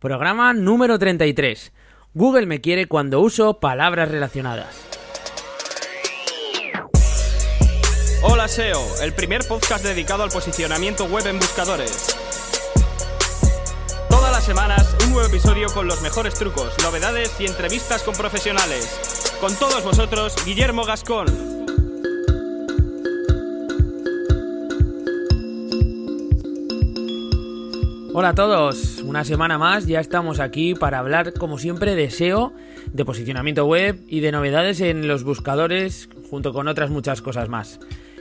Programa número 33. Google me quiere cuando uso palabras relacionadas. Hola SEO, el primer podcast dedicado al posicionamiento web en buscadores. Todas las semanas un nuevo episodio con los mejores trucos, novedades y entrevistas con profesionales. Con todos vosotros, Guillermo Gascón. Hola a todos, una semana más ya estamos aquí para hablar como siempre de SEO, de posicionamiento web y de novedades en los buscadores junto con otras muchas cosas más.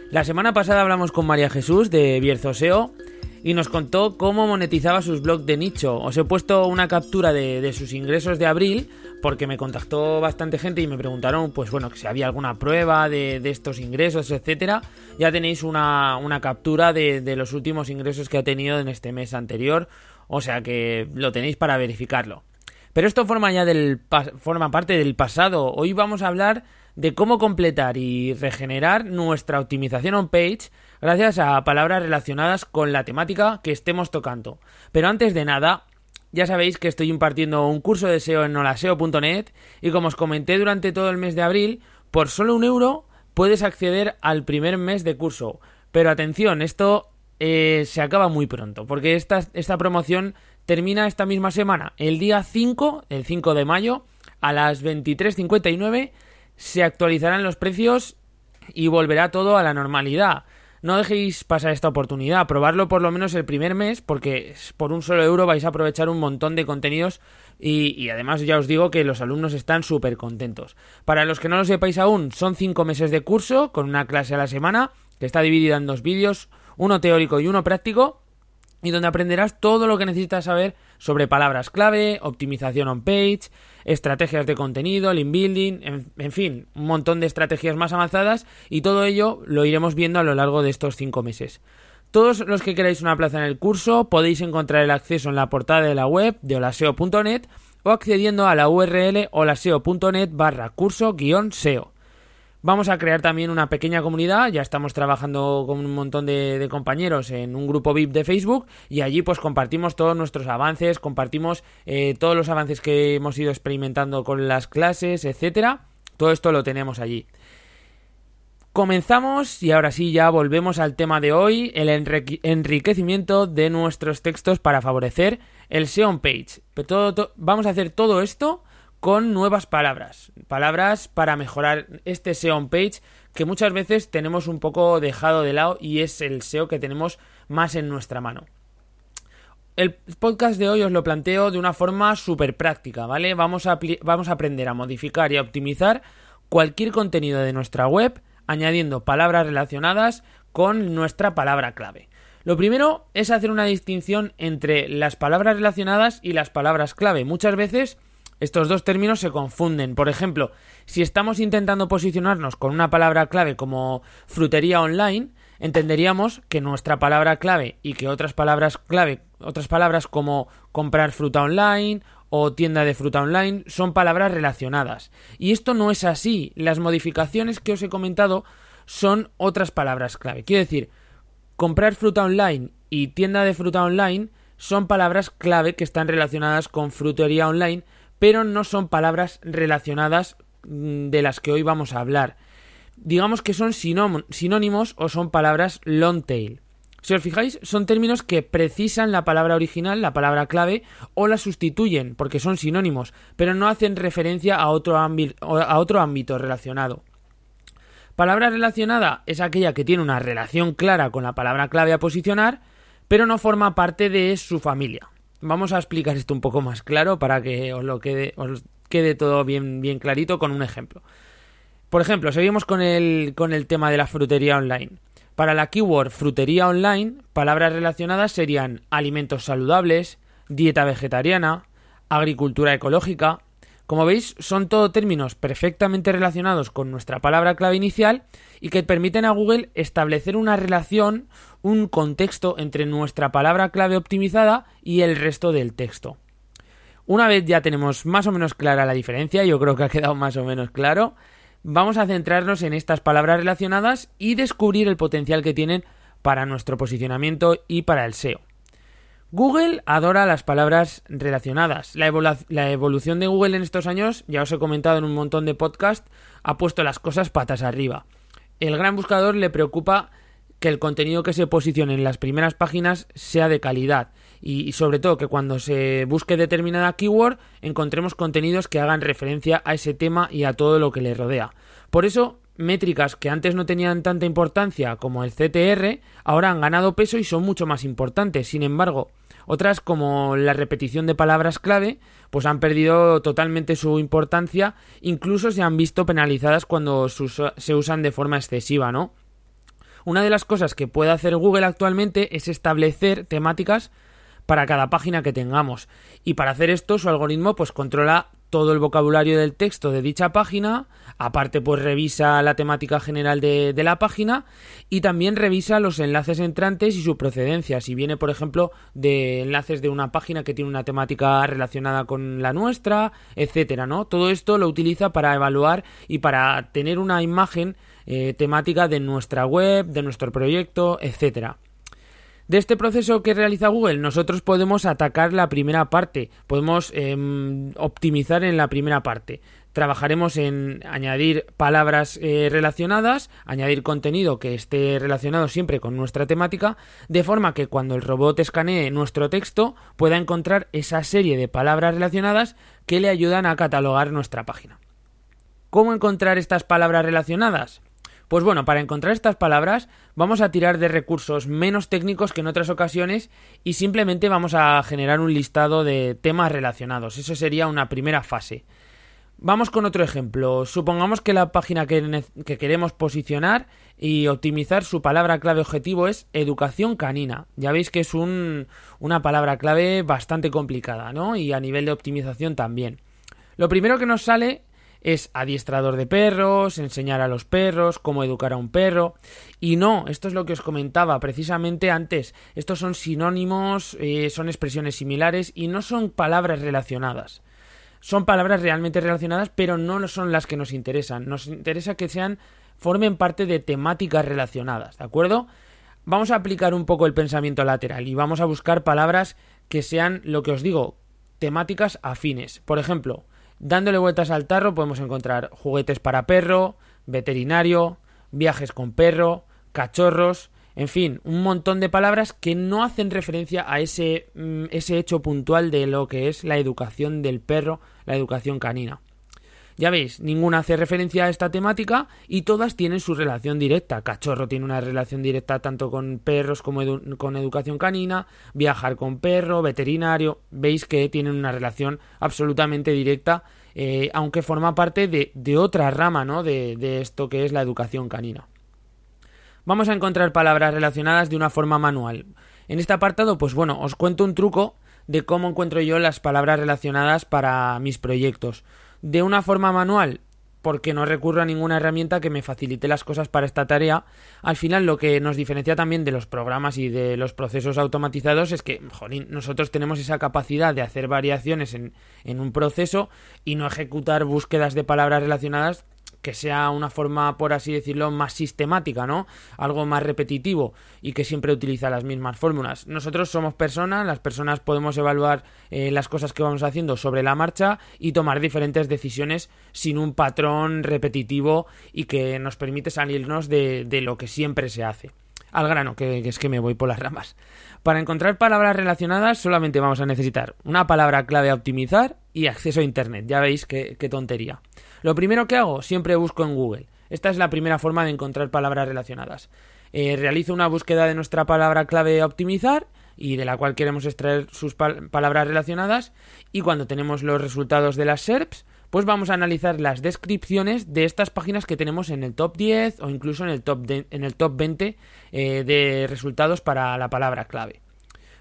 La semana pasada hablamos con María Jesús de Bierzo SEO y nos contó cómo monetizaba sus blogs de nicho. Os he puesto una captura de, sus ingresos de abril porque me contactó bastante gente y me preguntaron, pues bueno, si había alguna prueba de, estos ingresos, etcétera. Ya tenéis una, captura de, los últimos ingresos que ha tenido en este mes anterior, o sea que lo tenéis para verificarlo. Pero esto forma ya del forma parte del pasado. Hoy vamos a hablar de cómo completar y regenerar nuestra optimización on page gracias a palabras relacionadas con la temática que estemos tocando. Pero antes de nada, ya sabéis que estoy impartiendo un curso de SEO en holaseo.net y como os comenté durante todo el mes de abril, por solo un euro puedes acceder al primer mes de curso. Pero atención, esto eh, se acaba muy pronto, porque esta, esta promoción termina esta misma semana. El día 5, el 5 de mayo, a las 23.59, se actualizarán los precios y volverá todo a la normalidad. No dejéis pasar esta oportunidad, probarlo por lo menos el primer mes, porque por un solo euro vais a aprovechar un montón de contenidos y, además ya os digo que los alumnos están súper contentos. Para los que no lo sepáis aún, son cinco meses de curso con una clase a la semana, que está dividida en dos vídeos, uno teórico y uno práctico, y donde aprenderás todo lo que necesitas saber sobre palabras clave, optimización on page, estrategias de contenido, link building, en, fin, un montón de estrategias más avanzadas y todo ello lo iremos viendo a lo largo de estos cinco meses. Todos los que queráis una plaza en el curso podéis encontrar el acceso en la portada de la web de holaseo.net o accediendo a la URL holaseo.net barra curso-seo. Vamos a crear también una pequeña comunidad, ya estamos trabajando con un montón de, compañeros en un grupo VIP de Facebook y allí pues compartimos todos nuestros avances, compartimos eh, todos los avances que hemos ido experimentando con las clases, etcétera. Todo esto lo tenemos allí. Comenzamos y ahora sí ya volvemos al tema de hoy, el enriquecimiento de nuestros textos para favorecer el SEO page. Pero vamos a hacer todo esto con nuevas palabras, palabras para mejorar este SEO on page que muchas veces tenemos un poco dejado de lado y es el SEO que tenemos más en nuestra mano. El podcast de hoy os lo planteo de una forma súper práctica, ¿vale? Vamos a, vamos a aprender a modificar y a optimizar cualquier contenido de nuestra web añadiendo palabras relacionadas con nuestra palabra clave. Lo primero es hacer una distinción entre las palabras relacionadas y las palabras clave. Muchas veces estos dos términos se confunden. Por ejemplo, si estamos intentando posicionarnos con una palabra clave como frutería online, entenderíamos que nuestra palabra clave y que otras palabras clave, otras palabras como comprar fruta online o tienda de fruta online son palabras relacionadas. Y esto no es así. Las modificaciones que os he comentado son otras palabras clave. Quiero decir, comprar fruta online y tienda de fruta online son palabras clave que están relacionadas con frutería online, pero no son palabras relacionadas mm, de las que hoy vamos a hablar. Digamos que son sinónimos o son palabras long tail. Si os fijáis, son términos que precisan la palabra original, la palabra clave, o la sustituyen, porque son sinónimos, pero no hacen referencia a otro, a otro ámbito relacionado. Palabra relacionada es aquella que tiene una relación clara con la palabra clave a posicionar, pero no forma parte de su familia vamos a explicar esto un poco más claro para que os lo quede, os quede todo bien, bien clarito con un ejemplo. Por ejemplo, seguimos con el, con el tema de la frutería online. Para la keyword frutería online, palabras relacionadas serían alimentos saludables, dieta vegetariana, agricultura ecológica, como veis, son todo términos perfectamente relacionados con nuestra palabra clave inicial y que permiten a Google establecer una relación, un contexto entre nuestra palabra clave optimizada y el resto del texto. Una vez ya tenemos más o menos clara la diferencia, yo creo que ha quedado más o menos claro, vamos a centrarnos en estas palabras relacionadas y descubrir el potencial que tienen para nuestro posicionamiento y para el SEO. Google adora las palabras relacionadas. La, evolución de Google en estos años, ya os he comentado en un montón de podcasts, ha puesto las cosas patas arriba. El gran buscador le preocupa que el contenido que se posicione en las primeras páginas sea de calidad y, sobre todo que cuando se busque determinada keyword encontremos contenidos que hagan referencia a ese tema y a todo lo que le rodea. Por eso, métricas que antes no tenían tanta importancia como el CTR ahora han ganado peso y son mucho más importantes. Sin embargo, otras como la repetición de palabras clave pues han perdido totalmente su importancia, incluso se han visto penalizadas cuando se usan de forma excesiva, ¿no? Una de las cosas que puede hacer Google actualmente es establecer temáticas para cada página que tengamos. Y para hacer esto, su algoritmo pues controla todo el vocabulario del texto de dicha página, aparte pues revisa la temática general de, la página y también revisa los enlaces entrantes y su procedencia, si viene por ejemplo de enlaces de una página que tiene una temática relacionada con la nuestra, etcétera, ¿no? Todo esto lo utiliza para evaluar y para tener una imagen eh, temática de nuestra web, de nuestro proyecto, etcétera. De este proceso que realiza Google, nosotros podemos atacar la primera parte, podemos em, optimizar en la primera parte. Trabajaremos en añadir palabras eh, relacionadas, añadir contenido que esté relacionado siempre con nuestra temática, de forma que cuando el robot escanee nuestro texto pueda encontrar esa serie de palabras relacionadas que le ayudan a catalogar nuestra página. ¿Cómo encontrar estas palabras relacionadas? Pues bueno, para encontrar estas palabras vamos a tirar de recursos menos técnicos que en otras ocasiones y simplemente vamos a generar un listado de temas relacionados. Eso sería una primera fase. Vamos con otro ejemplo. Supongamos que la página que, queremos posicionar y optimizar su palabra clave objetivo es educación canina. Ya veis que es una palabra clave bastante complicada, ¿no? Y a nivel de optimización también. Lo primero que nos sale es adiestrador de perros, enseñar a los perros, cómo educar a un perro. Y no, esto es lo que os comentaba precisamente antes. Estos son sinónimos, eh, son expresiones similares y no son palabras relacionadas. Son palabras realmente relacionadas, pero no son las que nos interesan. Nos interesa que sean, formen parte de temáticas relacionadas, ¿de acuerdo? Vamos a aplicar un poco el pensamiento lateral y vamos a buscar palabras que sean, lo que os digo, temáticas afines. Por ejemplo, Dándole vueltas al tarro podemos encontrar juguetes para perro, veterinario, viajes con perro, cachorros, en fin, un montón de palabras que no hacen referencia a ese, mm, ese hecho puntual de lo que es la educación del perro, la educación canina. Ya veis, ninguna hace referencia a esta temática y todas tienen su relación directa. Cachorro tiene una relación directa tanto con perros como con educación canina, viajar con perro, veterinario, veis que tienen una relación absolutamente directa, eh, aunque forma parte de, otra rama ¿no? de, de esto que es la educación canina. Vamos a encontrar palabras relacionadas de una forma manual. En este apartado, pues bueno, os cuento un truco de cómo encuentro yo las palabras relacionadas para mis proyectos de una forma manual porque no recurro a ninguna herramienta que me facilite las cosas para esta tarea. Al final lo que nos diferencia también de los programas y de los procesos automatizados es que, jolín, nosotros tenemos esa capacidad de hacer variaciones en, en un proceso y no ejecutar búsquedas de palabras relacionadas que sea una forma, por así decirlo, más sistemática, ¿no? Algo más repetitivo y que siempre utiliza las mismas fórmulas. Nosotros somos personas, las personas podemos evaluar eh, las cosas que vamos haciendo sobre la marcha y tomar diferentes decisiones sin un patrón repetitivo y que nos permite salirnos de, lo que siempre se hace. Al grano, que, es que me voy por las ramas. Para encontrar palabras relacionadas solamente vamos a necesitar una palabra clave a optimizar y acceso a Internet. Ya veis qué tontería. Lo primero que hago, siempre busco en Google. Esta es la primera forma de encontrar palabras relacionadas. Eh, realizo una búsqueda de nuestra palabra clave optimizar y de la cual queremos extraer sus palabras relacionadas y cuando tenemos los resultados de las SERPs pues vamos a analizar las descripciones de estas páginas que tenemos en el top 10 o incluso en el top, en el top 20 eh, de resultados para la palabra clave.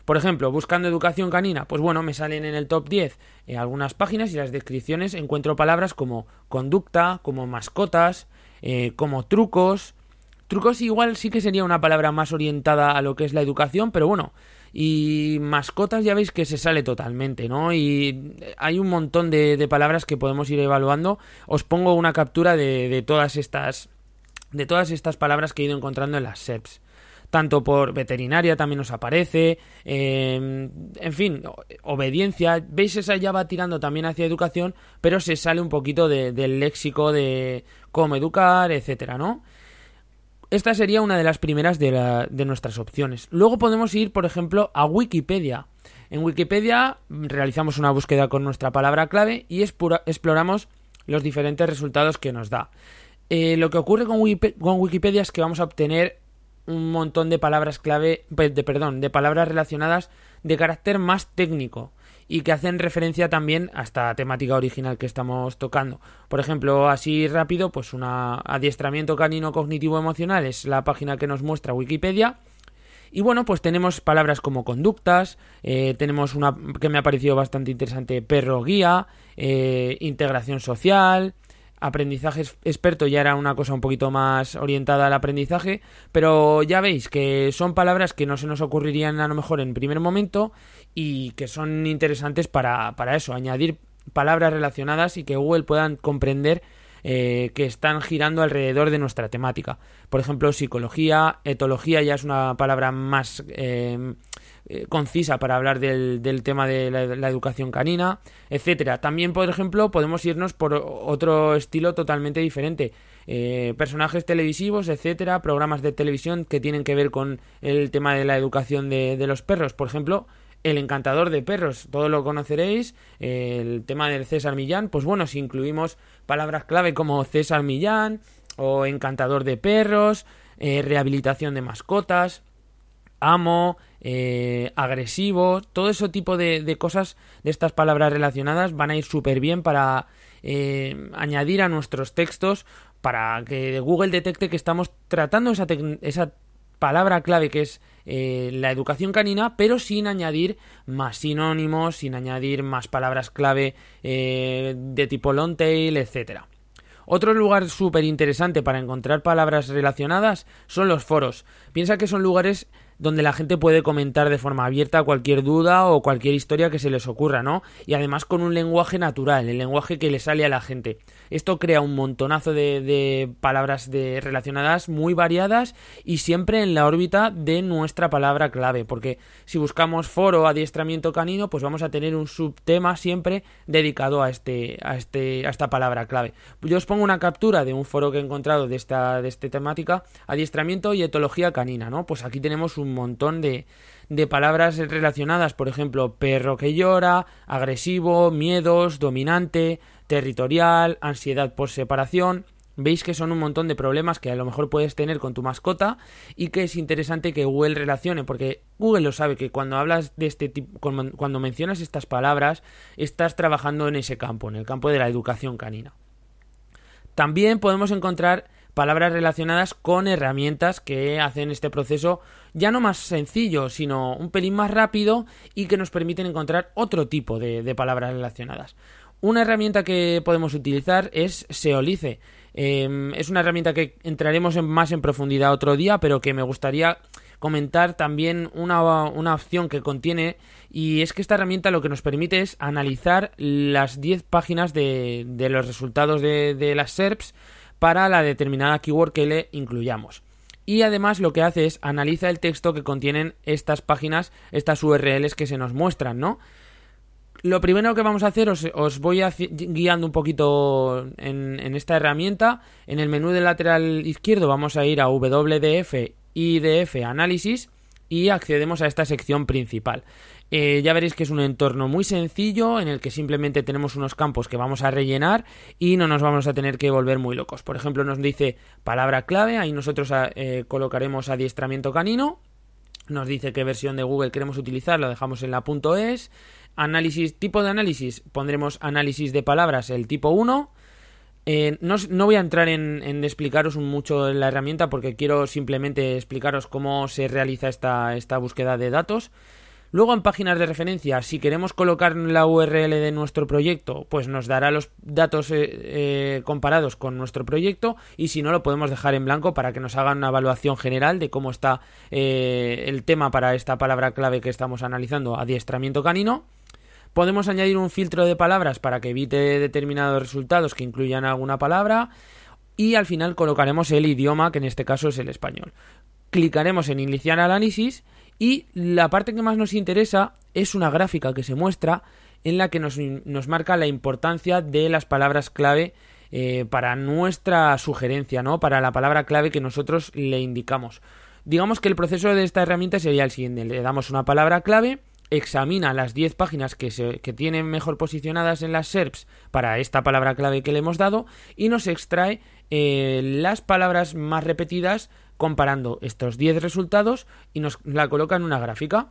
Por ejemplo, buscando educación canina, pues bueno, me salen en el top 10 eh, algunas páginas y las descripciones encuentro palabras como conducta, como mascotas, eh, como trucos. Trucos igual sí que sería una palabra más orientada a lo que es la educación, pero bueno, y mascotas ya veis que se sale totalmente, ¿no? Y hay un montón de, palabras que podemos ir evaluando. Os pongo una captura de, de, todas estas de todas estas palabras que he ido encontrando en las SERPs. Tanto por veterinaria también nos aparece, em, en fin, obediencia, veis esa ya va tirando también hacia educación, pero se sale un poquito del léxico de cómo educar, etcétera, ¿no? Esta sería una de las primeras de, nuestras opciones. Luego podemos ir, por ejemplo, a Wikipedia. En Wikipedia realizamos una búsqueda con nuestra palabra clave y exploramos los diferentes resultados que nos da. Eh, lo que ocurre con, Wikipedia es que vamos a obtener un montón de palabras clave, de, perdón, de palabras relacionadas de carácter más técnico y que hacen referencia también a esta temática original que estamos tocando. Por ejemplo, así rápido, pues un adiestramiento canino cognitivo emocional es la página que nos muestra Wikipedia. Y bueno, pues tenemos palabras como conductas, eh, tenemos una que me ha parecido bastante interesante, perro guía, eh, integración social, aprendizaje experto ya era una cosa un poquito más orientada al aprendizaje, pero ya veis que son palabras que no se nos ocurrirían a lo mejor en primer momento y que son interesantes para, para eso, añadir palabras relacionadas y que Google puedan comprender eh, que están girando alrededor de nuestra temática. Por ejemplo, psicología, etología ya es una palabra más eh, eh, concisa para hablar del, tema de la, educación canina, etcétera. También, por ejemplo, podemos irnos por otro estilo totalmente diferente. personajes televisivos, etcétera, programas de televisión que tienen que ver con el tema de la educación de, de los perros. Por ejemplo, el encantador de perros, todo lo conoceréis, el tema del César Millán, pues bueno, si incluimos palabras clave como César Millán o encantador de perros, eh, rehabilitación de mascotas, amo, eh, agresivo, todo ese tipo de, cosas, de estas palabras relacionadas, van a ir súper bien para eh, añadir a nuestros textos, para que Google detecte que estamos tratando esa, palabra clave que es eh, la educación canina, pero sin añadir más sinónimos, sin añadir más palabras clave de tipo long tail, etc. Otro lugar súper interesante para encontrar palabras relacionadas son los foros. Piensa que son lugares donde la gente puede comentar de forma abierta cualquier duda o cualquier historia que se les ocurra, ¿no? Y además con un lenguaje natural, el lenguaje que le sale a la gente. Esto crea un montonazo de, palabras de, relacionadas muy variadas y siempre en la órbita de nuestra palabra clave, porque si buscamos foro adiestramiento canino, pues vamos a tener un subtema siempre dedicado a este a este a esta palabra clave. Yo os pongo una captura de un foro que he encontrado de esta de esta temática, adiestramiento y etología canina, ¿no? Pues aquí tenemos un montón de de palabras relacionadas, por ejemplo, perro que llora, agresivo, miedos, dominante, territorial, ansiedad por separación. Veis que son un montón de problemas que a lo mejor puedes tener con tu mascota y que es interesante que Google relacione, porque Google lo sabe que cuando hablas de este tipo, cuando mencionas estas palabras, estás trabajando en ese campo, en el campo de la educación canina. También podemos encontrar palabras relacionadas con herramientas que hacen este proceso ya no más sencillo, sino un pelín más rápido y que nos permiten encontrar otro tipo de, palabras relacionadas. Una herramienta que podemos utilizar es Seolice. Em, es una herramienta que entraremos en más en profundidad otro día, pero que me gustaría comentar también una, opción que contiene y es que esta herramienta lo que nos permite es analizar las 10 páginas de, los resultados de las SERPs para la determinada keyword que le incluyamos. Y además lo que hace es analiza el texto que contienen estas páginas, estas URLs que se nos muestran, ¿no? Lo primero que vamos a hacer, os, voy guiando un poquito en, en, esta herramienta. En el menú del lateral izquierdo vamos a ir a WDF, IDF, Análisis y accedemos a esta sección principal. Eh, ya veréis que es un entorno muy sencillo en el que simplemente tenemos unos campos que vamos a rellenar y no nos vamos a tener que volver muy locos. Por ejemplo, nos dice palabra clave, ahí nosotros ah, eh, colocaremos adiestramiento canino, nos dice qué versión de Google queremos utilizar, lo dejamos en la punto .es, análisis, tipo de análisis, pondremos análisis de palabras, el tipo 1, eh, no, voy a entrar en, en, explicaros mucho la herramienta porque quiero simplemente explicaros cómo se realiza esta, esta búsqueda de datos. Luego en páginas de referencia, si queremos colocar la URL de nuestro proyecto, pues nos dará los datos eh, eh, comparados con nuestro proyecto y si no lo podemos dejar en blanco para que nos hagan una evaluación general de cómo está eh, el tema para esta palabra clave que estamos analizando, adiestramiento canino. Podemos añadir un filtro de palabras para que evite determinados resultados que incluyan alguna palabra y al final colocaremos el idioma que en este caso es el español. clicaremos en iniciar análisis y la parte que más nos interesa es una gráfica que se muestra en la que nos, nos marca la importancia de las palabras clave eh, para nuestra sugerencia, ¿no? Para la palabra clave que nosotros le indicamos. Digamos que el proceso de esta herramienta sería el siguiente. Le damos una palabra clave, examina las 10 páginas que, se, que tienen mejor posicionadas en las SERPs para esta palabra clave que le hemos dado y nos extrae eh, las palabras más repetidas comparando estos 10 resultados y nos la coloca en una gráfica.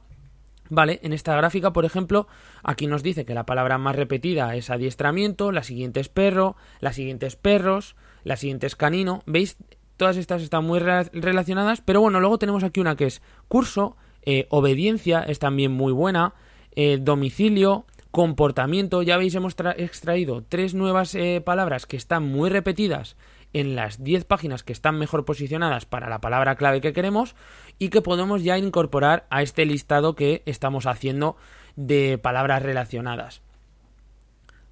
Vale, en esta gráfica, por ejemplo, aquí nos dice que la palabra más repetida es adiestramiento, la siguiente es perro, la siguiente es perros, la siguiente es canino. ¿Veis? Todas estas están muy relacionadas, pero bueno, luego tenemos aquí una que es curso, eh, obediencia es también muy buena, eh, domicilio, comportamiento, ya veis, hemos extraído tres nuevas eh, palabras que están muy repetidas en las 10 páginas que están mejor posicionadas para la palabra clave que queremos y que podemos ya incorporar a este listado que estamos haciendo de palabras relacionadas.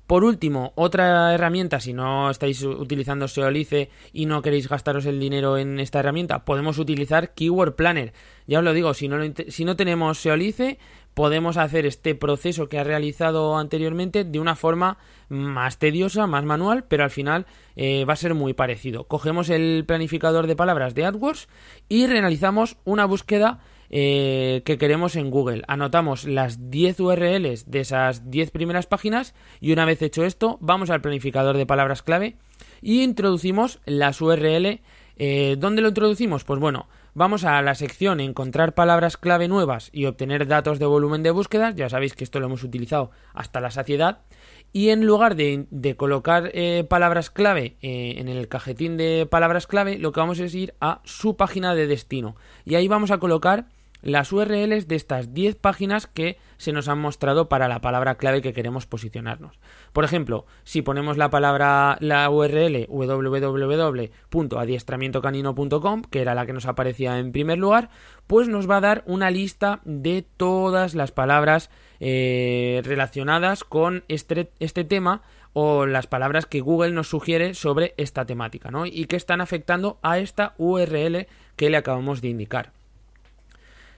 Por último, otra herramienta, si no estáis utilizando Seolice y no queréis gastaros el dinero en esta herramienta, podemos utilizar Keyword Planner. Ya os lo digo, si no, si no tenemos Seolice, podemos hacer este proceso que ha realizado anteriormente de una forma más tediosa, más manual, pero al final eh, va a ser muy parecido. Cogemos el planificador de palabras de AdWords y realizamos una búsqueda eh, que queremos en Google. Anotamos las 10 URLs de esas 10 primeras páginas y una vez hecho esto, vamos al planificador de palabras clave y introducimos las URL. Eh, ¿Dónde lo introducimos? Pues bueno, vamos a la sección encontrar palabras clave nuevas y obtener datos de volumen de búsquedas. Ya sabéis que esto lo hemos utilizado hasta la saciedad. Y en lugar de, colocar eh, palabras clave en el cajetín de palabras clave, lo que vamos es ir a su página de destino. Y ahí vamos a colocar las URLs de estas 10 páginas que se nos han mostrado para la palabra clave que queremos posicionarnos. Por ejemplo, si ponemos la palabra, la URL www.adiestramientocanino.com, que era la que nos aparecía en primer lugar, pues nos va a dar una lista de todas las palabras eh, relacionadas con este, este tema o las palabras que Google nos sugiere sobre esta temática, ¿no? Y que están afectando a esta URL que le acabamos de indicar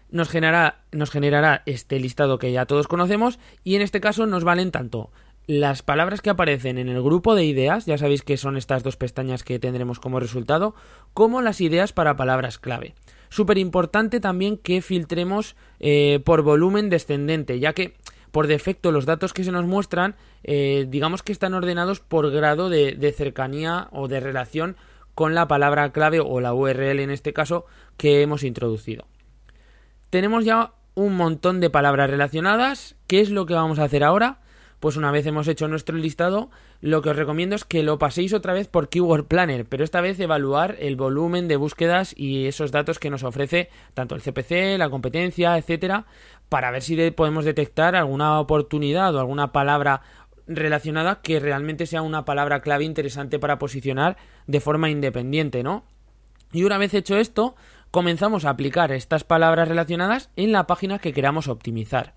nos generará, nos generará este listado que ya todos conocemos y en este caso nos valen tanto las palabras que aparecen en el grupo de ideas, ya sabéis que son estas dos pestañas que tendremos como resultado, como las ideas para palabras clave. Súper importante también que filtremos eh, por volumen descendente, ya que por defecto los datos que se nos muestran, eh, digamos que están ordenados por grado de, de cercanía o de relación con la palabra clave o la URL en este caso que hemos introducido tenemos ya un montón de palabras relacionadas. ¿Qué es lo que vamos a hacer ahora? Pues una vez hemos hecho nuestro listado, lo que os recomiendo es que lo paséis otra vez por Keyword Planner, pero esta vez evaluar el volumen de búsquedas y esos datos que nos ofrece tanto el CPC, la competencia, etcétera, para ver si podemos detectar alguna oportunidad o alguna palabra relacionada que realmente sea una palabra clave interesante para posicionar de forma independiente, ¿no? Y una vez hecho esto, comenzamos a aplicar estas palabras relacionadas en la página que queramos optimizar.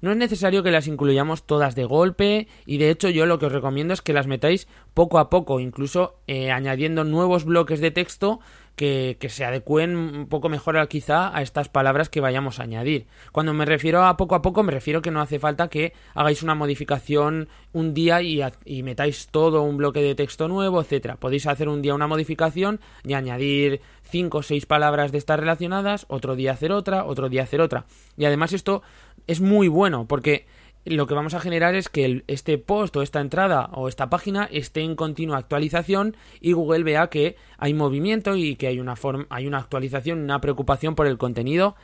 No es necesario que las incluyamos todas de golpe y de hecho yo lo que os recomiendo es que las metáis poco a poco, incluso eh, añadiendo nuevos bloques de texto que, se adecúen un poco mejor quizá a estas palabras que vayamos a añadir. Cuando me refiero a poco a poco me refiero que no hace falta que hagáis una modificación un día y, y metáis todo un bloque de texto nuevo, etcétera. Podéis hacer un día una modificación y añadir cinco o seis palabras de estas relacionadas, otro día hacer otra, otro día hacer otra. Y además esto es muy bueno porque lo que vamos a generar es que este post o esta entrada o esta página esté en continua actualización y Google vea que hay movimiento y que hay una, hay una actualización, una preocupación por el contenido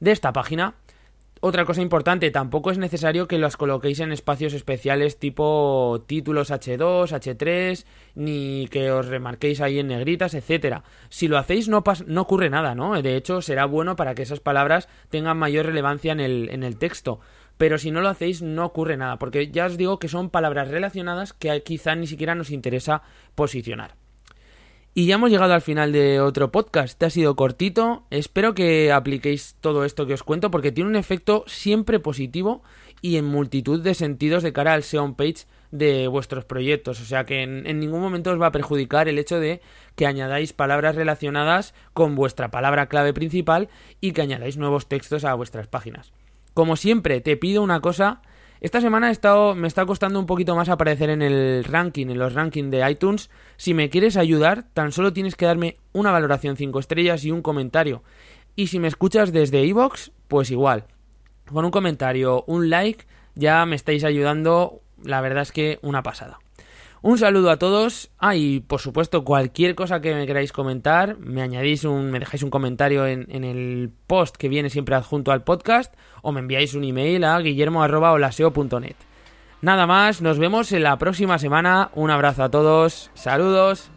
de esta página. Otra cosa importante, tampoco es necesario que las coloquéis en espacios especiales tipo títulos H2, H3, ni que os remarquéis ahí en negritas, etcétera. Si lo hacéis no, no ocurre nada, ¿no? De hecho, será bueno para que esas palabras tengan mayor relevancia en el, en el texto pero si no lo hacéis no ocurre nada, porque ya os digo que son palabras relacionadas que quizá ni siquiera nos interesa posicionar. Y ya hemos llegado al final de otro podcast. Este ha sido cortito. Espero que apliquéis todo esto que os cuento porque tiene un efecto siempre positivo y en multitud de sentidos de cara al SEO page de vuestros proyectos. O sea que en, ningún momento os va a perjudicar el hecho de que añadáis palabras relacionadas con vuestra palabra clave principal y que añadáis nuevos textos a vuestras páginas. Como siempre, te pido una cosa esta semana me está costando un poquito más aparecer en el ranking, en los rankings de iTunes. Si me quieres ayudar, tan solo tienes que darme una valoración 5 estrellas y un comentario. Y si me escuchas desde iVoox, pues igual. Con un comentario, un like, ya me estáis ayudando, la verdad es que una pasada. Un saludo a todos. Ah, y por supuesto, cualquier cosa que me queráis comentar, me añadís un, me dejáis un comentario en, en el post que viene siempre adjunto al podcast, o me enviáis un email a guillermo.olaseo.net. Nada más, nos vemos en la próxima semana. Un abrazo a todos. Saludos.